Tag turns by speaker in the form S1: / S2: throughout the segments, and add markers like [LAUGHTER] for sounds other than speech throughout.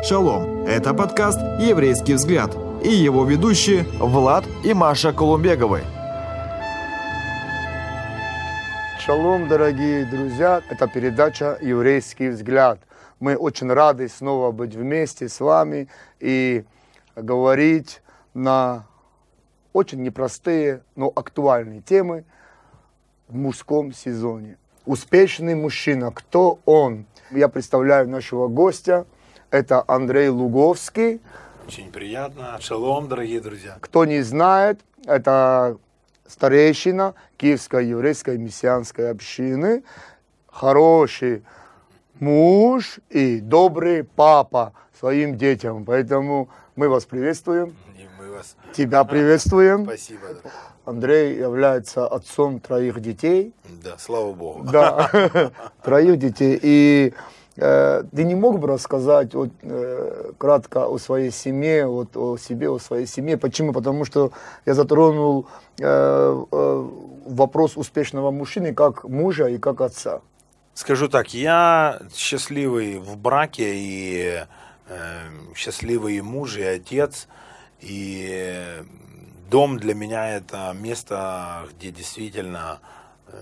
S1: Шалом! Это подкаст «Еврейский взгляд» и его ведущие Влад и Маша Колумбеговы.
S2: Шалом, дорогие друзья! Это передача «Еврейский взгляд». Мы очень рады снова быть вместе с вами и говорить на очень непростые, но актуальные темы в мужском сезоне. Успешный мужчина. Кто он? Я представляю нашего гостя – это Андрей Луговский.
S3: Очень приятно. Шалом, дорогие друзья.
S2: Кто не знает, это старейшина Киевской еврейской мессианской общины, хороший муж и добрый папа своим детям. Поэтому мы вас приветствуем.
S3: И мы вас.
S2: Тебя приветствуем.
S3: Спасибо.
S2: Андрей является отцом троих детей.
S3: Да, слава Богу.
S2: Да, [LAUGHS] троих детей. И ты не мог бы рассказать вот, э, кратко о своей семье, вот, о себе, о своей семье? Почему? Потому что я затронул э, э, вопрос успешного мужчины как мужа и как отца.
S3: Скажу так, я счастливый в браке и э, счастливый муж, и отец. И дом для меня это место, где действительно э,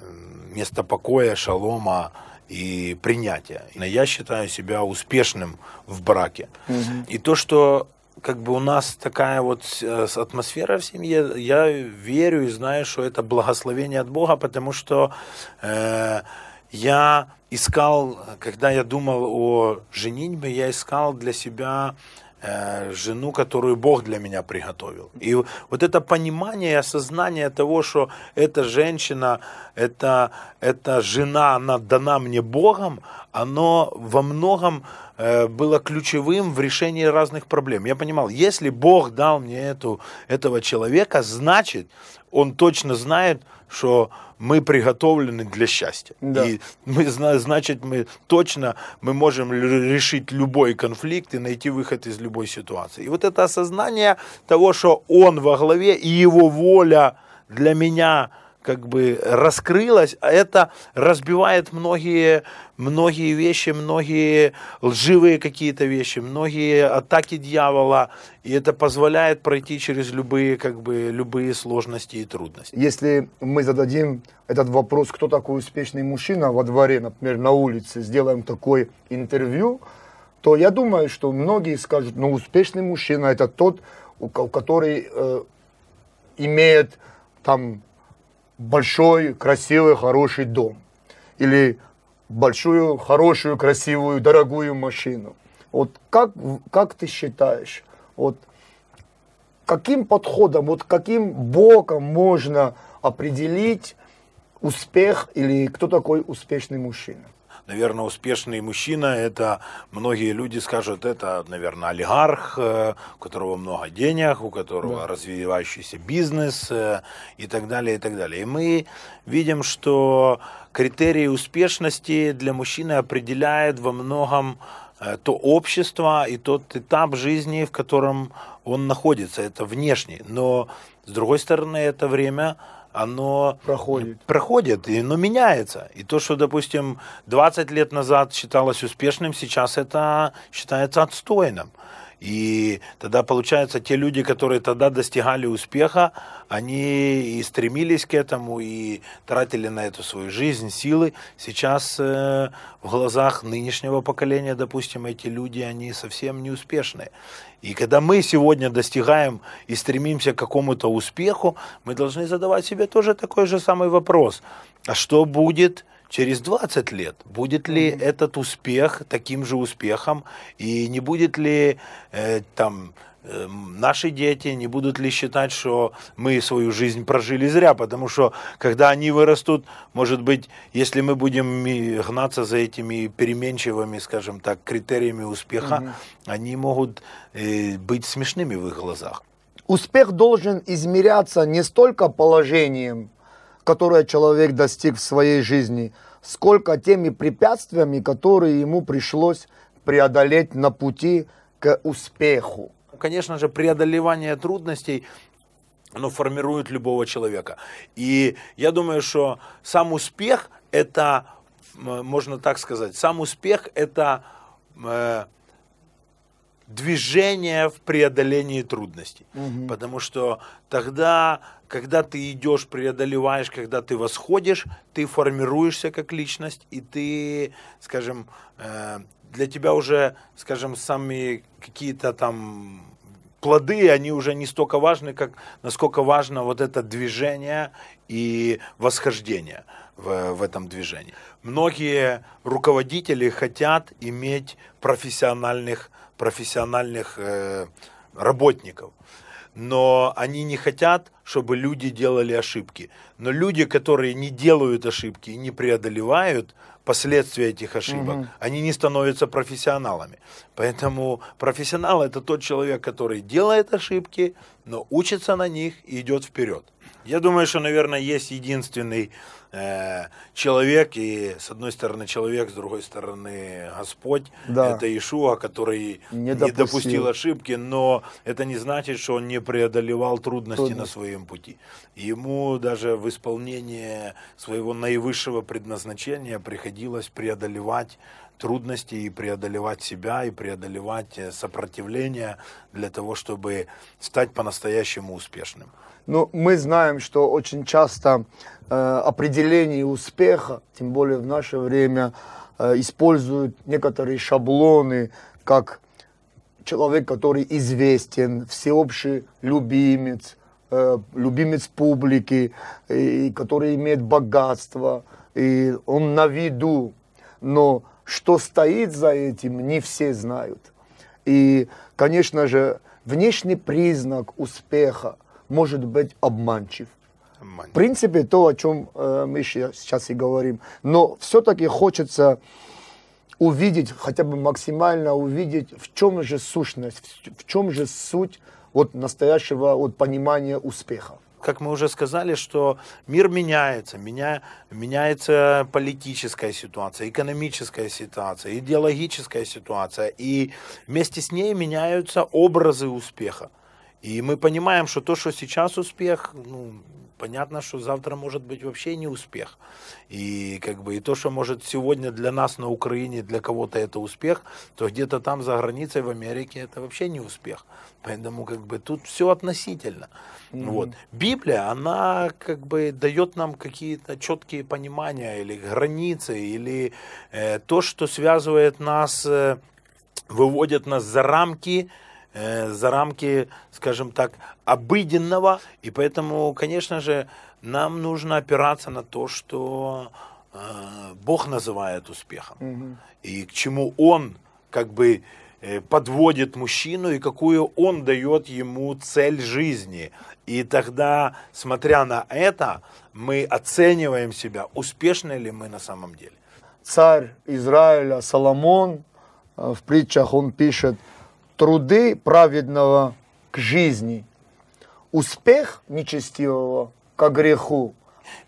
S3: место покоя, шалома, и принятия. Я считаю себя успешным в браке. Угу. И то, что как бы у нас такая вот э, атмосфера в семье, я верю и знаю, что это благословение от Бога, потому что э, я искал, когда я думал о женитьбе, я искал для себя жену, которую Бог для меня приготовил. И вот это понимание и осознание того, что эта женщина, эта, эта жена, она дана мне Богом, оно во многом э, было ключевым в решении разных проблем. Я понимал, если Бог дал мне эту, этого человека, значит, он точно знает, что мы приготовлены для счастья. Да. И мы, значит, мы точно мы можем решить любой конфликт и найти выход из любой ситуации. И вот это осознание того, что он во главе и его воля для меня – как бы раскрылось, а это разбивает многие, многие вещи, многие лживые какие-то вещи, многие атаки дьявола, и это позволяет пройти через любые, как бы, любые сложности и трудности.
S2: Если мы зададим этот вопрос, кто такой успешный мужчина во дворе, например, на улице, сделаем такое интервью, то я думаю, что многие скажут, ну, успешный мужчина это тот, у который э, имеет там большой, красивый, хороший дом. Или большую, хорошую, красивую, дорогую машину. Вот как, как ты считаешь, вот каким подходом, вот каким боком можно определить успех или кто такой успешный мужчина?
S3: Наверное, успешный мужчина, это многие люди скажут, это, наверное, олигарх, э, у которого много денег, у которого да. развивающийся бизнес э, и так далее, и так далее. И мы видим, что критерии успешности для мужчины определяет во многом э, то общество и тот этап жизни, в котором он находится, это внешний. Но, с другой стороны, это время оно
S2: проходит,
S3: проходит и оно меняется. И то, что, допустим, 20 лет назад считалось успешным, сейчас это считается отстойным. И тогда, получается, те люди, которые тогда достигали успеха, они и стремились к этому, и тратили на эту свою жизнь, силы. Сейчас э, в глазах нынешнего поколения, допустим, эти люди, они совсем не успешные. И когда мы сегодня достигаем и стремимся к какому-то успеху, мы должны задавать себе тоже такой же самый вопрос. А что будет через 20 лет? Будет ли mm-hmm. этот успех таким же успехом? И не будет ли э, там Эм, наши дети не будут ли считать, что мы свою жизнь прожили зря, потому что когда они вырастут, может быть, если мы будем гнаться за этими переменчивыми, скажем так, критериями успеха, угу. они могут э, быть смешными в их глазах.
S2: Успех должен измеряться не столько положением, которое человек достиг в своей жизни, сколько теми препятствиями, которые ему пришлось преодолеть на пути к успеху
S3: конечно же, преодолевание трудностей оно формирует любого человека. И я думаю, что сам успех это, можно так сказать, сам успех это э, движение в преодолении трудностей.
S2: Мгм.
S3: Потому что тогда, когда ты идешь, преодолеваешь, когда ты восходишь, ты формируешься как личность, и ты, скажем, э, для тебя уже, скажем, сами какие-то там плоды, они уже не столько важны, как насколько важно вот это движение и восхождение в, в этом движении. Многие руководители хотят иметь профессиональных, профессиональных э, работников, но они не хотят, чтобы люди делали ошибки. Но люди, которые не делают ошибки и не преодолевают последствия этих ошибок, они не становятся профессионалами. Поэтому профессионал это тот человек, который делает ошибки, но учится на них и идет вперед. Я думаю, что, наверное, есть единственный э, человек, и с одной стороны человек, с другой стороны Господь,
S2: Да.
S3: это Ишуа, который
S2: Не
S3: не,
S2: допустил.
S3: допустил ошибки, но это не значит, что он не преодолевал трудности на
S2: Трудности.
S3: своем пути. Ему даже в исполнении своего наивысшего предназначения приходилось преодолевать трудности и преодолевать себя, и преодолевать э, сопротивление для того, чтобы стать по-настоящему успешным.
S2: Ну, мы знаем, что очень часто э, определение успеха, тем более в наше время, э, используют некоторые шаблоны, как человек, который известен, всеобщий любимец, э, любимец публики, и, который имеет богатство, и он на виду. Но что стоит за этим, не все знают. И, конечно же, внешний признак успеха может быть обманчив. В принципе, то, о чем э, мы сейчас и говорим. Но все-таки хочется увидеть, хотя бы максимально увидеть, в чем же сущность, в чем же суть вот настоящего вот понимания успеха.
S3: как мы уже сказали, что мир меняется, меня, меняется политическая ситуация, экономическая ситуация, идеологическая ситуация, и вместе с ней меняются образы успеха. И мы понимаем, что то, что сейчас успех, ну, понятно, что завтра может быть вообще не успех. И как бы и то, что может сегодня для нас на Украине, для кого-то это успех, то где-то там за границей в Америке это вообще не успех. Поэтому как бы тут все относительно. Вот. Библия, она как бы дает нам какие-то четкие понимания или границы, или э, то, что связывает нас, э, выводит нас за рамки э, за рамки, скажем так, обыденного. И поэтому, конечно же, нам нужно опираться на то, что э, Бог называет успехом. И к чему Он как бы э, подводит мужчину и какую Он дает ему цель жизни. И тогда, смотря на это, мы оцениваем себя, успешны ли мы на самом деле.
S2: Царь Израиля Соломон э, в притчах он пишет труды праведного к жизни, успех нечестивого к греху.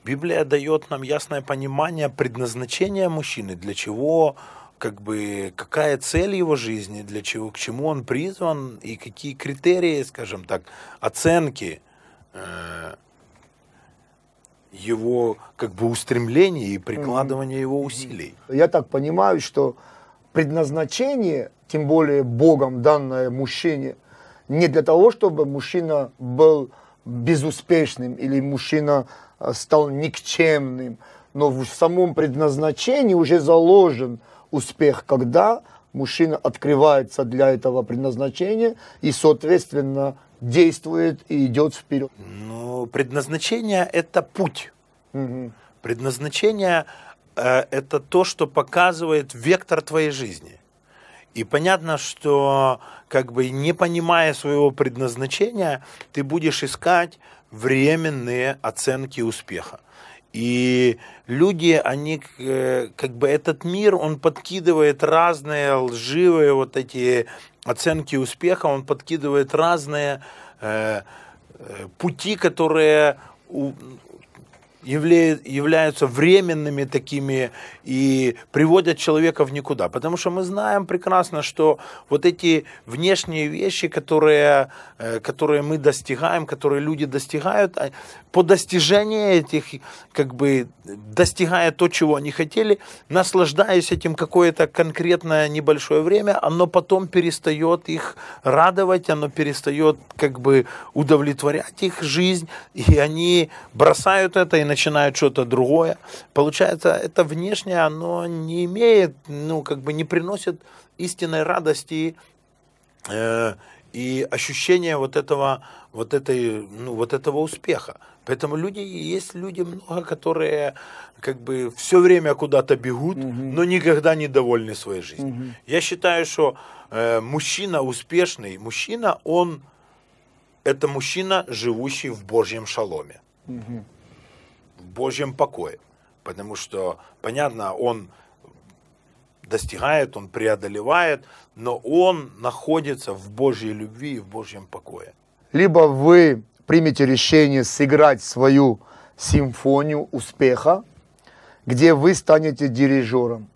S3: Библия дает нам ясное понимание предназначения мужчины, для чего, как бы, какая цель его жизни, для чего, к чему он призван и какие критерии, скажем так, оценки э, его как бы устремлений и прикладывания его усилий.
S2: Я так понимаю, что предназначение, тем более Богом данное мужчине, не для того, чтобы мужчина был безуспешным или мужчина э, стал никчемным, но в самом предназначении уже заложен успех, когда мужчина открывается для этого предназначения и, соответственно, действует и идет вперед.
S3: Ну, предназначение – это путь.
S2: Мгм.
S3: Предназначение это то, что показывает вектор твоей жизни. И понятно, что как бы не понимая своего предназначения, ты будешь искать временные оценки успеха. И люди, они э, как бы этот мир, он подкидывает разные лживые вот эти оценки успеха, он подкидывает разные э, э, пути, которые явля- являются временными такими и приводят человека в никуда. Потому что мы знаем прекрасно, что вот эти внешние вещи, которые, э, которые мы достигаем, которые люди достигают, а по достижении этих, как бы достигая то, чего они хотели, наслаждаясь этим какое-то конкретное небольшое время, оно потом перестает их радовать, оно перестает как бы удовлетворять их жизнь, и они бросают это и начинают что-то другое. Получается, это внешнее, оно не имеет, ну, как бы не приносит истинной радости э, и ощущения вот этого, вот этой, ну, вот этого успеха. Поэтому люди, есть люди много, которые как бы все время куда-то бегут, но никогда не довольны своей жизнью. Я считаю, что э, мужчина успешный, мужчина, он это мужчина, живущий в Божьем шаломе, в Божьем покое. Потому что, понятно, он достигает, он преодолевает, но он находится в Божьей любви и в Божьем покое.
S2: Либо вы примете решение сыграть свою симфонию успеха, где вы станете дирижером.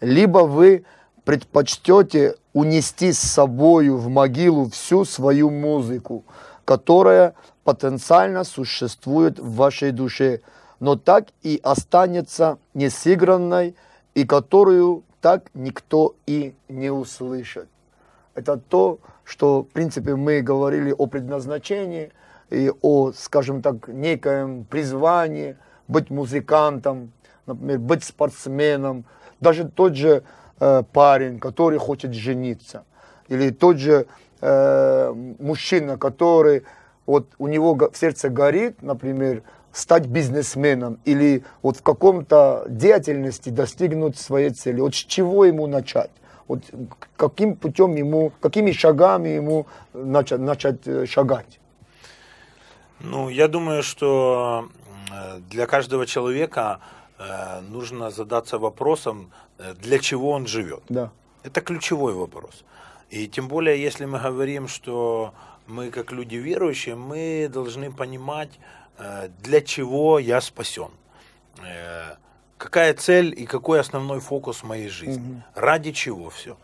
S2: Либо вы предпочтете унести с собою в могилу всю свою музыку, которая потенциально существует в вашей душе, но так и останется несыгранной, и которую так никто и не услышит. Это то, что, в принципе, мы говорили о предназначении и о, скажем так, некоем призвании быть музыкантом, например, быть спортсменом, даже тот же э, парень, который хочет жениться, или тот же э, мужчина, который вот у него го- в сердце горит, например, стать бизнесменом или вот в каком-то деятельности достигнуть своей цели. Вот с чего ему начать? Вот каким путем ему, какими шагами ему начать, начать э, шагать?
S3: Ну, я думаю, что э, для каждого человека э, нужно задаться вопросом, для чего он живет.
S2: Да.
S3: Это ключевой вопрос. И тем более, если мы говорим, что мы как люди верующие, мы должны понимать, для чего я спасен. Э, Какая цель и какой основной фокус моей жизни. Ради чего все.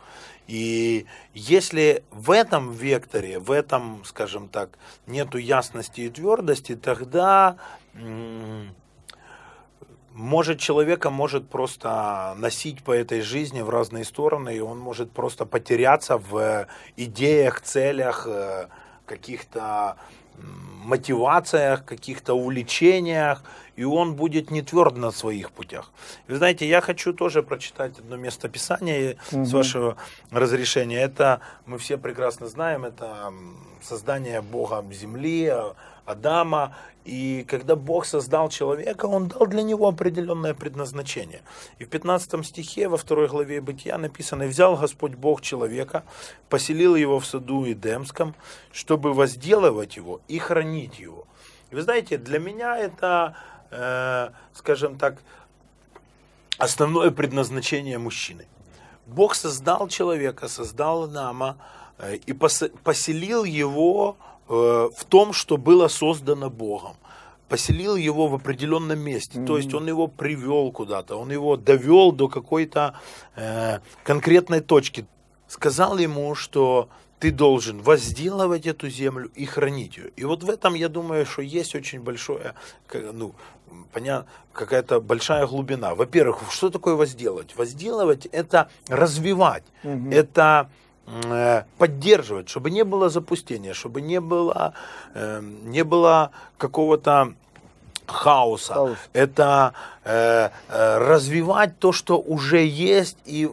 S3: И если в этом векторе, в этом, скажем так, нету ясности и твердости, тогда может человека может просто носить по этой жизни в разные стороны, и он может просто потеряться в идеях, целях, э, каких-то мотивациях, каких-то увлечениях, и он будет не тверд на своих путях. Вы знаете, я хочу тоже прочитать одно место Писания, с вашего разрешения. Это, мы все прекрасно знаем, это создание Богом земли, Адама. И когда Бог создал человека, Он дал для него определенное предназначение. И в 15 стихе, во второй главе Бытия написано, «И взял Господь Бог человека, поселил его в саду Эдемском, чтобы возделывать его и хранить его». И вы знаете, для меня это, э, скажем так, основное предназначение мужчины. Бог создал человека, создал Адама э, и пос- поселил его в том, что было создано Богом. Поселил его в определенном месте. То есть он его привел куда-то, он его довел до какой-то э, конкретной точки. Сказал ему, что ты должен возделывать эту землю и хранить ее. И вот в этом, я думаю, что есть очень большое, ну, понятно, какая-то большая глубина. Во-первых, что такое возделывать? Возделывать – это развивать, это э, поддерживать, чтобы не было запустения, чтобы не было, э, не было какого-то хаоса.
S2: Хаос.
S3: Это э, э, развивать то, что уже есть, и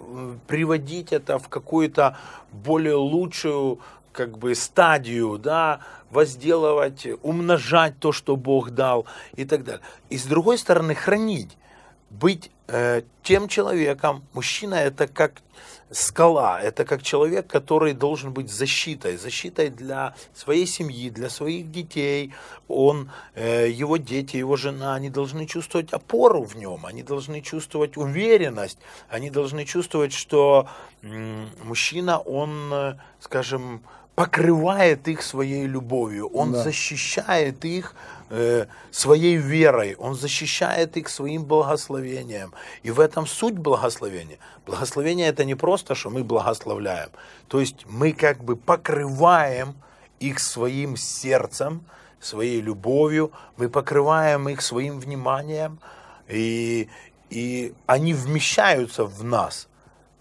S3: приводить это в какую-то более лучшую как бы стадию, да, возделывать, умножать то, что Бог дал и так далее. И с другой стороны, хранить, быть э, тем человеком, мужчина это как скала, это как человек, который должен быть защитой, защитой для своей семьи, для своих детей. Он, э, его дети, его жена, они должны чувствовать опору в нем, они должны чувствовать уверенность, они должны чувствовать, что м, мужчина, он, э, скажем, покрывает их своей любовью, он
S2: Да.
S3: защищает их э, своей верой, он защищает их своим благословением. И в этом суть благословения. Благословение это не просто, что мы благословляем. То есть мы как бы покрываем их своим сердцем, своей любовью, мы покрываем их своим вниманием, и, и они вмещаются в нас.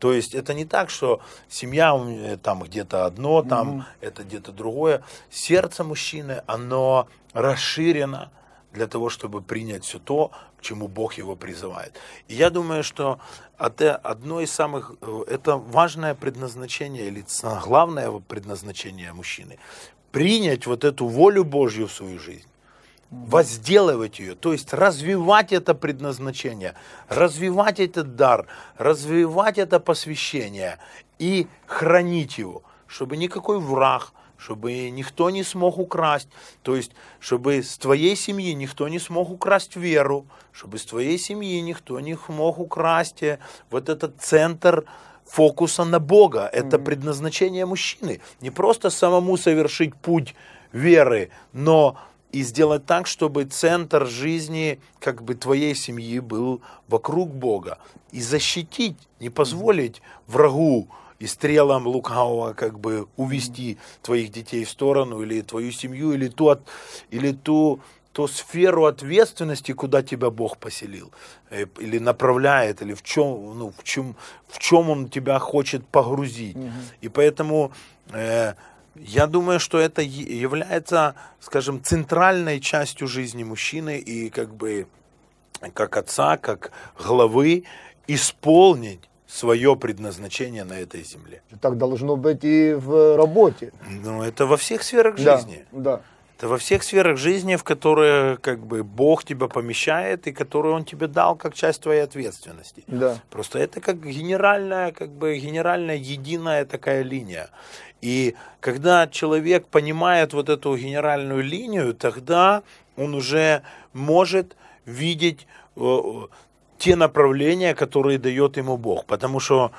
S3: То есть это не так, что семья меня там где-то одно, там это где-то другое. Сердце мужчины, оно расширено для того, чтобы принять все то, к чему Бог его призывает. И я думаю, что это одно из самых, э, это важное предназначение или главное предназначение мужчины. Принять вот эту волю Божью в свою жизнь возделывать ее, то есть развивать это предназначение, развивать этот дар, развивать это посвящение и хранить его, чтобы никакой враг, чтобы никто не смог украсть, то есть чтобы с твоей семьи никто не смог украсть веру, чтобы с твоей семьи никто не мог украсть э, вот этот центр фокуса на Бога. Это предназначение мужчины. Не просто самому совершить путь веры, но и сделать так, чтобы центр жизни как бы твоей семьи был вокруг Бога. И защитить, не позволить врагу и стрелам лукавого как бы увести твоих детей в сторону, или твою семью, или ту, или ту, ту сферу ответственности, куда тебя Бог поселил, э, или направляет, или в чем, ну, в чем, в чем Он тебя хочет погрузить. И поэтому э, я думаю, что это является, скажем, центральной частью жизни мужчины и как бы как отца, как главы исполнить свое предназначение на этой земле.
S2: Так должно быть и в работе.
S3: Но это во всех сферах
S2: Да,
S3: жизни.
S2: да.
S3: Это во всех сферах жизни, в которые как бы Бог тебя помещает и которые Он тебе дал как часть твоей ответственности.
S2: Да.
S3: Просто это как генеральная, как бы генеральная единая такая линия. И когда человек понимает вот эту генеральную линию, тогда он уже может видеть э, те направления, которые дает ему Бог. Потому что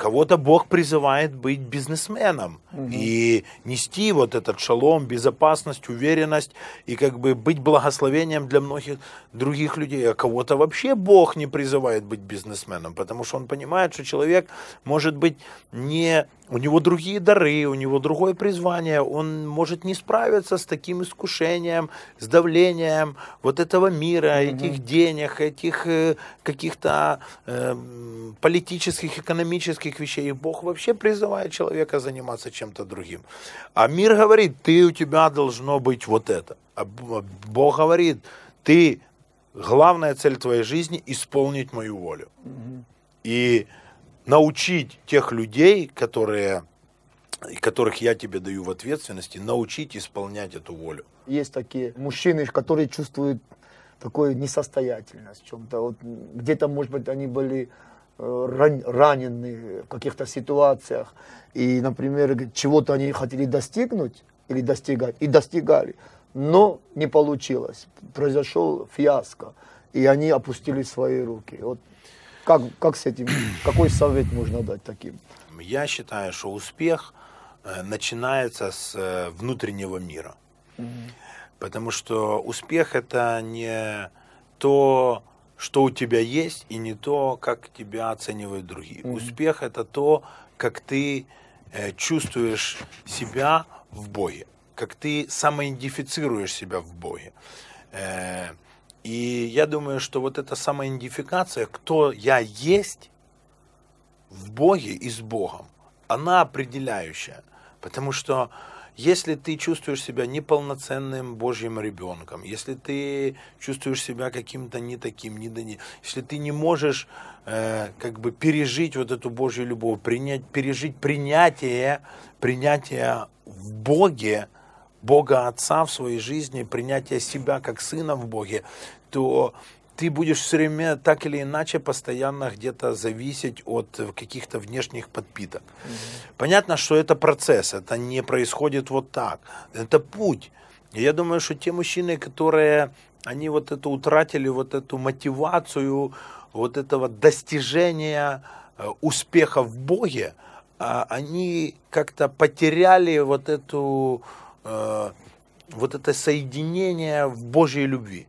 S3: кого-то Бог призывает быть бизнесменом и нести вот этот шалом, безопасность, уверенность и как бы быть благословением для многих других людей. А кого-то вообще Бог не призывает быть бизнесменом, потому что он понимает, что человек может быть не... У него другие дары, у него другое призвание, он может не справиться с таким искушением, с давлением вот этого мира, этих денег, этих э, каких-то э, политических, экономических вещей. И Бог вообще призывает человека заниматься чем-то другим. А мир говорит, ты у тебя должно быть вот это. А Б- Бог говорит, ты главная цель твоей жизни исполнить мою волю. И научить тех людей, которые, которых я тебе даю в ответственности, научить исполнять эту волю.
S2: Есть такие мужчины, которые чувствуют такую несостоятельность в чем-то. Вот где-то, может быть, они были э, ран- ранены в каких-то ситуациях. И, например, чего-то они хотели достигнуть или достигать, и достигали, но не получилось. Произошел фиаско, и они опустили свои руки. Вот как, как с этим, какой совет можно дать таким?
S3: Я считаю, что успех э, начинается с э, внутреннего мира. Потому что успех это не то, что у тебя есть, и не то, как тебя оценивают другие. Успех это то, как ты э, чувствуешь себя в Боге, как ты самоидентифицируешь себя в Боге. И я думаю, что вот эта самоидентификация, кто я есть в Боге и с Богом, она определяющая. Потому что если ты чувствуешь себя неполноценным Божьим ребенком, если ты чувствуешь себя каким-то не таким, не да не, если ты не можешь э, как бы пережить вот эту Божью любовь, принять, пережить принятие, принятие в Боге, Бога Отца в своей жизни, принятие себя как сына в Боге, то ты будешь все время так или иначе постоянно где-то зависеть от каких-то внешних подпиток. Понятно, что это процесс, это не происходит вот так. Это путь. И я думаю, что те мужчины, которые, они вот это утратили, вот эту мотивацию, вот этого достижения э, успеха в Боге, а, они как-то потеряли вот эту э, вот это соединение в Божьей любви.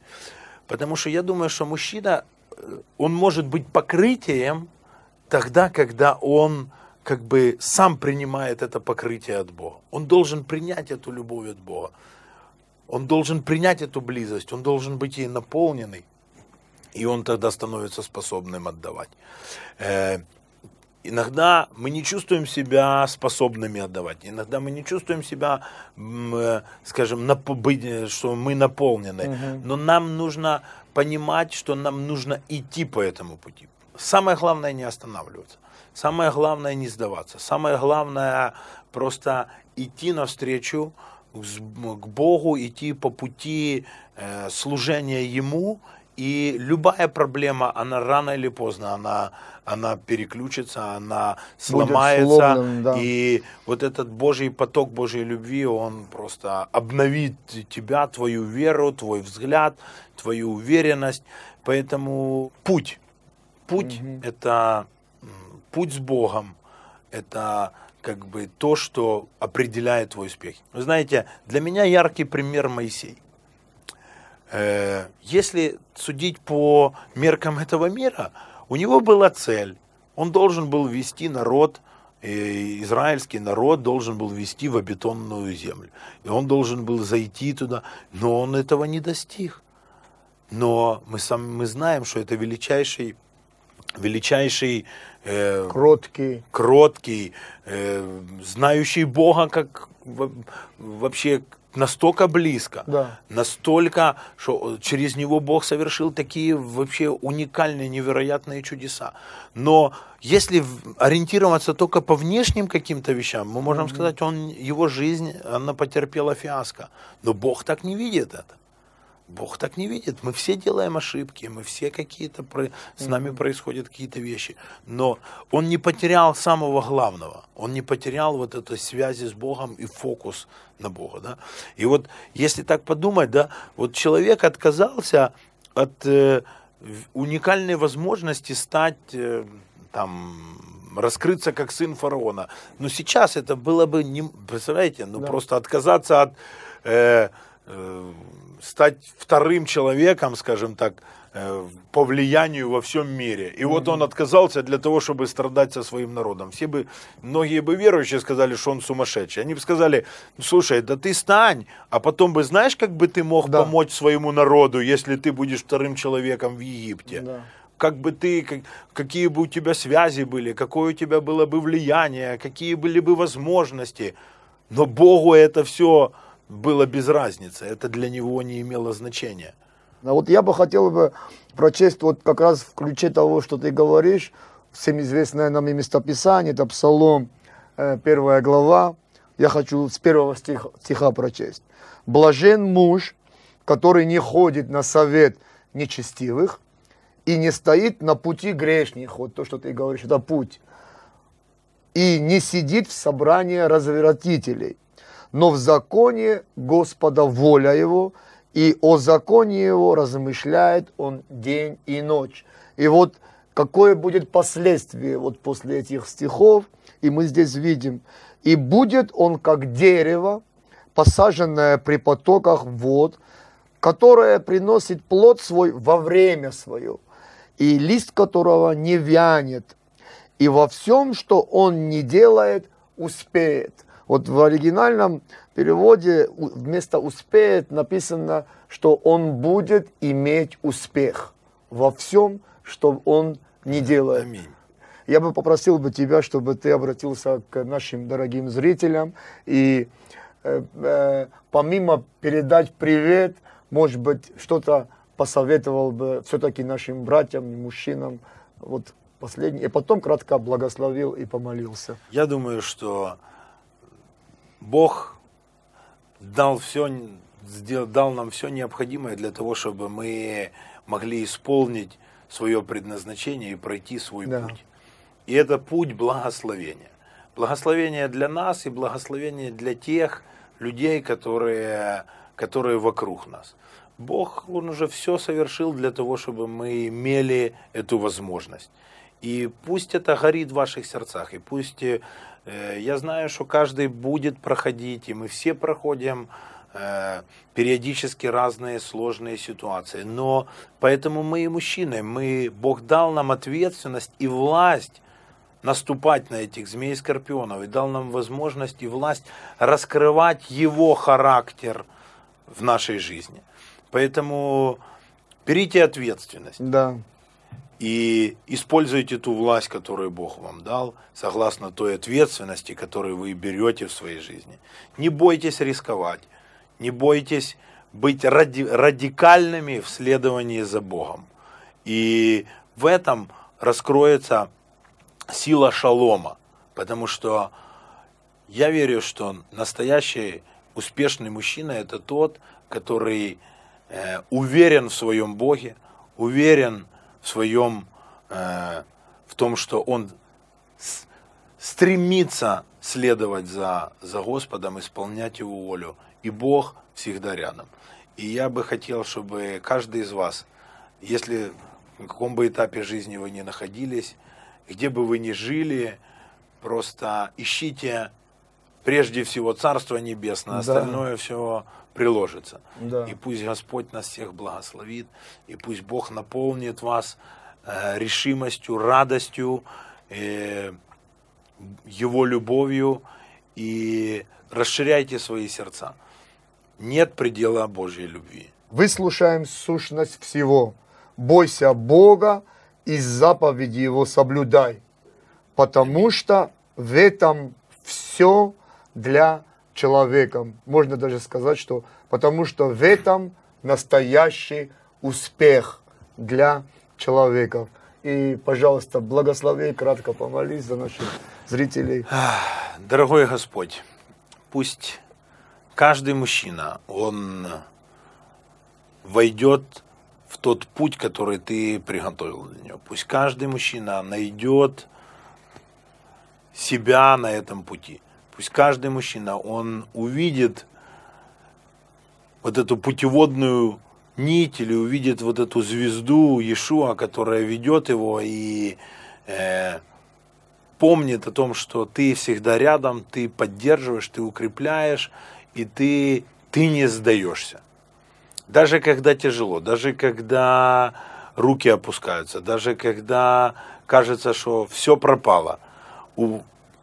S3: Потому что я думаю, что мужчина, э, он может быть покрытием тогда, когда он как бы сам принимает это покрытие от Бога. Он должен принять эту любовь от Бога. Он должен принять эту близость, он должен быть ей наполненный, и он тогда становится способным отдавать. Э, иногда мы не чувствуем себя способными отдавать, иногда мы не чувствуем себя, э, скажем, что мы наполнены, угу. но нам нужно понимать, что нам нужно идти по этому пути. Самое главное не останавливаться. Самое главное не сдаваться. Самое главное просто идти навстречу к Богу, идти по пути э, служения Ему. И любая проблема, она рано или поздно, она, она переключится, она сломается. Сломлен, да. И вот этот Божий поток Божьей любви, он просто обновит тебя, твою веру, твой взгляд, твою уверенность. Поэтому путь. Путь угу. это путь с Богом – это как бы то, что определяет твой успех. Вы знаете, для меня яркий пример Моисей. Э, если судить по меркам этого мира, у него была цель. Он должен был вести народ, э, израильский народ должен был вести в обетонную землю. И он должен был зайти туда, но он этого не достиг. Но мы, сам, мы знаем, что это величайший величайший,
S2: э, кроткий,
S3: кроткий э, знающий Бога как вообще настолько близко,
S2: да.
S3: настолько, что через него Бог совершил такие вообще уникальные, невероятные чудеса. Но если ориентироваться только по внешним каким-то вещам, мы можем mm-hmm. сказать, он, его жизнь, она потерпела фиаско. Но Бог так не видит это. Бог так не видит. Мы все делаем ошибки, мы все какие-то с нами происходят какие-то вещи. Но он не потерял самого главного. Он не потерял вот этой связи с Богом и фокус на Бога. Да? И вот если так подумать, да, вот человек отказался от э, уникальной возможности стать э, там раскрыться как сын фараона. Но сейчас это было бы не, представляете, ну да. просто отказаться от э, э, стать вторым человеком, скажем так, э, по влиянию во всем мире. И mm-hmm. вот он отказался для того, чтобы страдать со своим народом. Все бы, многие бы верующие сказали, что он сумасшедший. Они бы сказали, ну, слушай, да ты стань, а потом бы знаешь, как бы ты мог да. помочь своему народу, если ты будешь вторым человеком в Египте. Да. Как бы ты, как, какие бы у тебя связи были, какое у тебя было бы влияние, какие были бы возможности. Но Богу это все было без разницы, это для него не имело значения.
S2: А вот я бы хотел бы прочесть вот как раз в ключе того, что ты говоришь, всем известное нам и местописание, это Псалом, э, первая глава, я хочу с первого стиха, стиха прочесть. «Блажен муж, который не ходит на совет нечестивых и не стоит на пути грешных». Вот то, что ты говоришь, это путь. «И не сидит в собрании развратителей, но в законе Господа воля его, и о законе его размышляет он день и ночь. И вот какое будет последствие вот после этих стихов, и мы здесь видим, и будет он как дерево, посаженное при потоках вод, которое приносит плод свой во время свое, и лист которого не вянет, и во всем, что он не делает, успеет. Вот в оригинальном переводе вместо «успеет» написано, что он будет иметь успех во всем, что он не делает. Аминь. Я бы попросил бы тебя, чтобы ты обратился к нашим дорогим зрителям и э, э, помимо передать привет, может быть, что-то посоветовал бы все-таки нашим братьям и мужчинам. Вот последний. И потом кратко благословил и помолился.
S3: Я думаю, что Бог дал все, дал нам все необходимое для того, чтобы мы могли исполнить свое предназначение и пройти свой да. путь. И это путь благословения. Благословение для нас и благословение для тех людей, которые, которые вокруг нас. Бог, Он уже все совершил для того, чтобы мы имели эту возможность. И пусть это горит в ваших сердцах, и пусть э, я знаю, что каждый будет проходить, и мы все проходим э, периодически разные сложные ситуации. Но поэтому мы и мужчины, мы, Бог дал нам ответственность и власть наступать на этих змей и скорпионов, и дал нам возможность и власть раскрывать его характер в нашей жизни. Поэтому берите ответственность.
S2: Да.
S3: И используйте ту власть, которую Бог вам дал, согласно той ответственности, которую вы берете в своей жизни. Не бойтесь рисковать, не бойтесь быть ради, радикальными в следовании за Богом. И в этом раскроется сила шалома, потому что я верю, что настоящий успешный мужчина это тот, который э, уверен в своем Боге, уверен в своем, э, в том, что он с, стремится следовать за, за Господом, исполнять Его волю, и Бог всегда рядом. И я бы хотел, чтобы каждый из вас, если в каком бы этапе жизни вы ни находились, где бы вы ни жили, просто ищите прежде всего Царство Небесное, остальное да. все приложится.
S2: Да.
S3: И пусть Господь нас всех благословит, и пусть Бог наполнит вас э, решимостью, радостью, э, Его любовью, и расширяйте свои сердца. Нет предела Божьей любви.
S2: Выслушаем сущность всего. Бойся Бога и заповеди Его соблюдай, потому что в этом все для человека. Можно даже сказать, что потому что в этом настоящий успех для человека. И, пожалуйста, благослови, кратко помолись за наших зрителей.
S3: Дорогой Господь, пусть каждый мужчина, он войдет в тот путь, который ты приготовил для него. Пусть каждый мужчина найдет себя на этом пути. Пусть каждый мужчина, он увидит вот эту путеводную нить или увидит вот эту звезду Иешуа, которая ведет его и э, помнит о том, что ты всегда рядом, ты поддерживаешь, ты укрепляешь, и ты, ты не сдаешься. Даже когда тяжело, даже когда руки опускаются, даже когда кажется, что все пропало, у,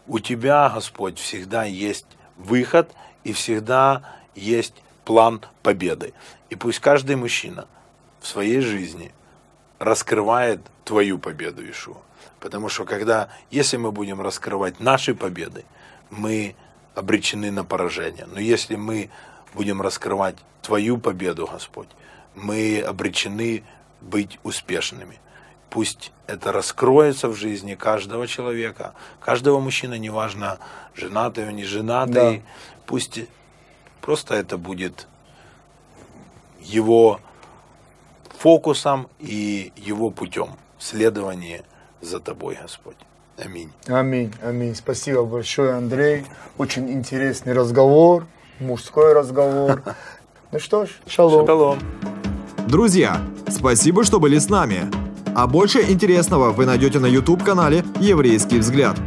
S3: у тебя, Господь, всегда есть выход и всегда есть план победы. И пусть каждый мужчина в своей жизни раскрывает твою победу, Ишуа. Потому что когда, если мы будем раскрывать наши победы, мы обречены на поражение. Но если мы будем раскрывать Твою победу, Господь, мы обречены быть успешными. Пусть это раскроется в жизни каждого человека, каждого мужчины, неважно, женатый он, не женатый. Да. Пусть просто это будет его фокусом и его путем следования за тобой, Господь. Аминь.
S2: Аминь, аминь. Спасибо большое, Андрей. Очень интересный разговор, мужской разговор. [LAUGHS] Ну что ж, шалом.
S3: Шалом.
S1: Друзья, спасибо, что были с нами. А больше интересного вы найдете на YouTube-канале «Еврейский взгляд».